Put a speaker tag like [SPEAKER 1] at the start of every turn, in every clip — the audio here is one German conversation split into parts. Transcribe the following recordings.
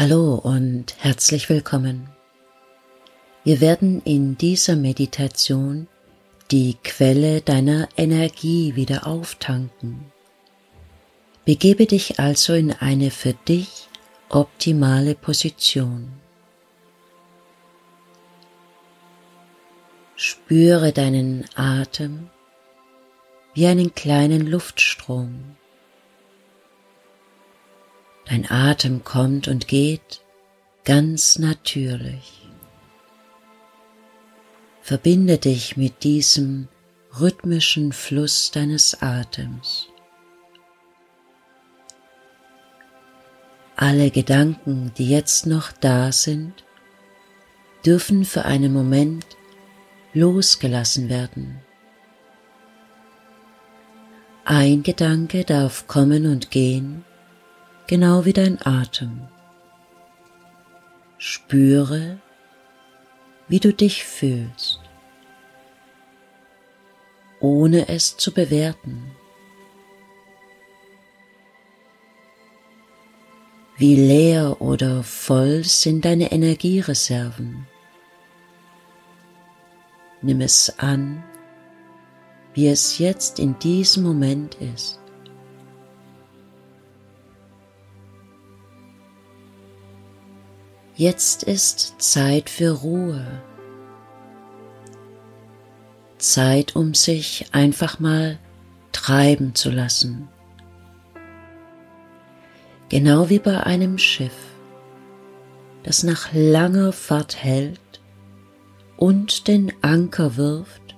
[SPEAKER 1] Hallo und herzlich willkommen. Wir werden in dieser Meditation die Quelle deiner Energie wieder auftanken. Begebe dich also in eine für dich optimale Position. Spüre deinen Atem wie einen kleinen Luftstrom. Dein Atem kommt und geht ganz natürlich. Verbinde dich mit diesem rhythmischen Fluss deines Atems. Alle Gedanken, die jetzt noch da sind, dürfen für einen Moment losgelassen werden. Ein Gedanke darf kommen und gehen, genau wie dein Atem. Spüre, wie du dich fühlst, ohne es zu bewerten. Wie leer oder voll sind deine Energiereserven? Nimm es an, wie es jetzt in diesem Moment ist. Jetzt ist Zeit für Ruhe. Zeit, um sich einfach mal treiben zu lassen. Genau wie bei einem Schiff, das nach langer Fahrt hält und den Anker wirft,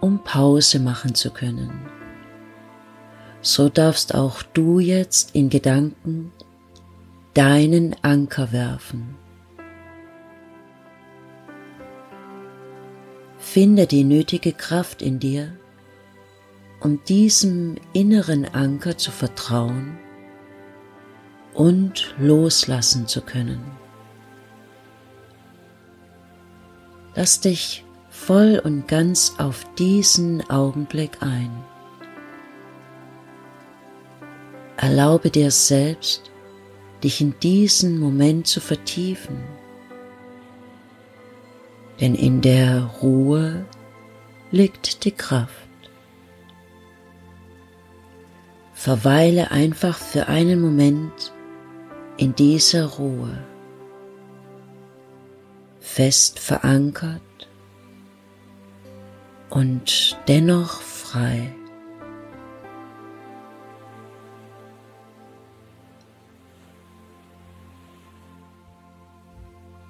[SPEAKER 1] um Pause machen zu können. So darfst auch du jetzt in Gedanken deinen Anker werfen. Finde die nötige Kraft in dir, um diesem inneren Anker zu vertrauen und loslassen zu können. Lass dich voll und ganz auf diesen Augenblick ein. Erlaube dir selbst, dich in diesen Moment zu vertiefen. Denn in der Ruhe liegt die Kraft. Verweile einfach für einen Moment in dieser Ruhe, fest verankert und dennoch frei.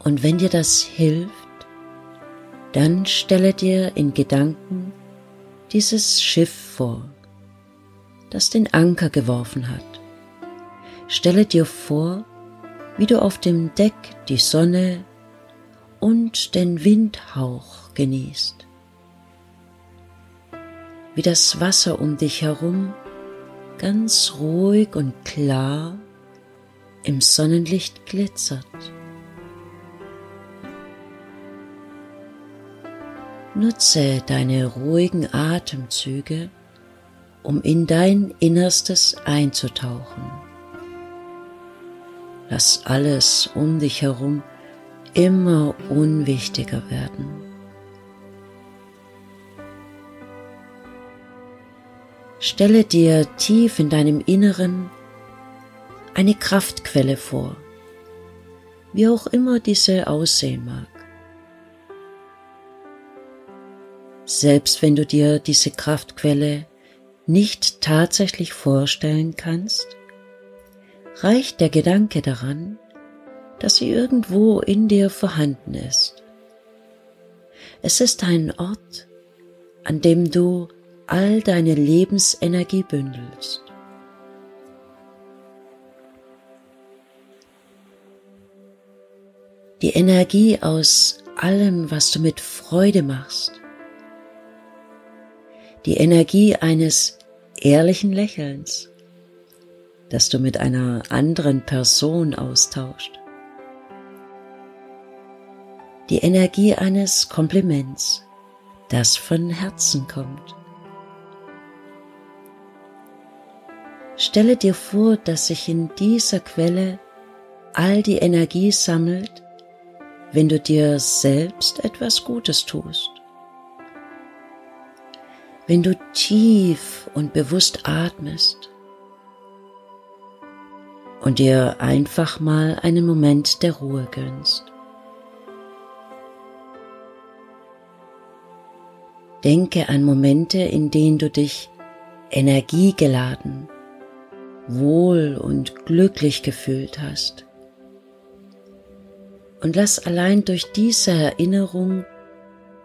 [SPEAKER 1] Und wenn dir das hilft, dann stelle dir in Gedanken dieses Schiff vor, das den Anker geworfen hat. Stelle dir vor, wie du auf dem Deck die Sonne und den Windhauch genießt, wie das Wasser um dich herum ganz ruhig und klar im Sonnenlicht glitzert. Nutze deine ruhigen Atemzüge, um in dein Innerstes einzutauchen. Lass alles um dich herum immer unwichtiger werden. Stelle dir tief in deinem Inneren eine Kraftquelle vor, wie auch immer diese aussehen mag. Selbst wenn du dir diese Kraftquelle nicht tatsächlich vorstellen kannst, reicht der Gedanke daran, dass sie irgendwo in dir vorhanden ist. Es ist ein Ort, an dem du all deine Lebensenergie bündelst. Die Energie aus allem, was du mit Freude machst, die Energie eines ehrlichen Lächelns, das du mit einer anderen Person austauscht. Die Energie eines Kompliments, das von Herzen kommt. Stelle dir vor, dass sich in dieser Quelle all die Energie sammelt, wenn du dir selbst etwas Gutes tust. Wenn du tief und bewusst atmest und dir einfach mal einen Moment der Ruhe gönnst. Denke an Momente, in denen du dich energiegeladen, wohl und glücklich gefühlt hast. Und lass allein durch diese Erinnerung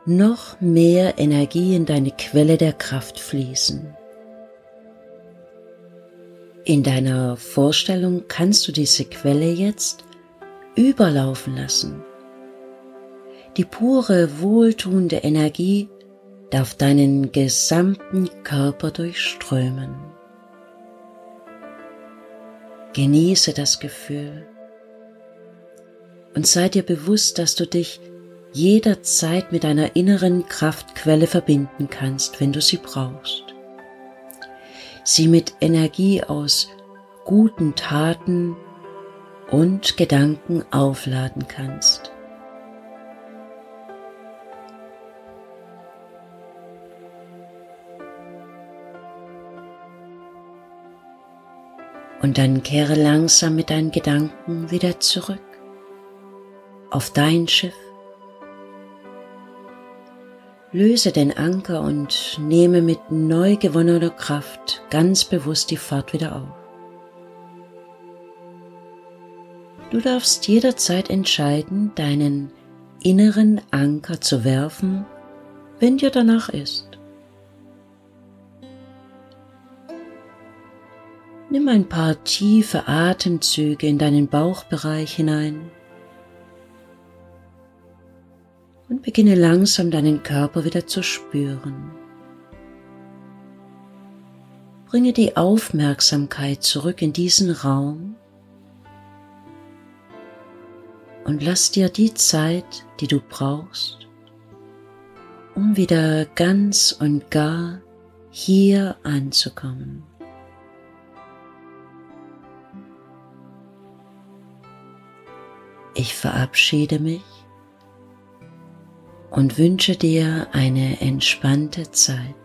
[SPEAKER 1] noch mehr Energie in deine Quelle der Kraft fließen. In deiner Vorstellung kannst du diese Quelle jetzt überlaufen lassen. Die pure, wohltuende Energie darf deinen gesamten Körper durchströmen. Genieße das Gefühl und sei dir bewusst, dass du dich jederzeit mit einer inneren Kraftquelle verbinden kannst, wenn du sie brauchst. Sie mit Energie aus guten Taten und Gedanken aufladen kannst. Und dann kehre langsam mit deinen Gedanken wieder zurück auf dein Schiff. Löse den Anker und nehme mit neu gewonnener Kraft ganz bewusst die Fahrt wieder auf. Du darfst jederzeit entscheiden, deinen inneren Anker zu werfen, wenn dir danach ist. Nimm ein paar tiefe Atemzüge in deinen Bauchbereich hinein und beginne langsam deinen Körper wieder zu spüren. Bringe die Aufmerksamkeit zurück in diesen Raum und lass dir die Zeit, die du brauchst, um wieder ganz und gar hier anzukommen. Ich verabschiede mich und wünsche dir eine entspannte Zeit.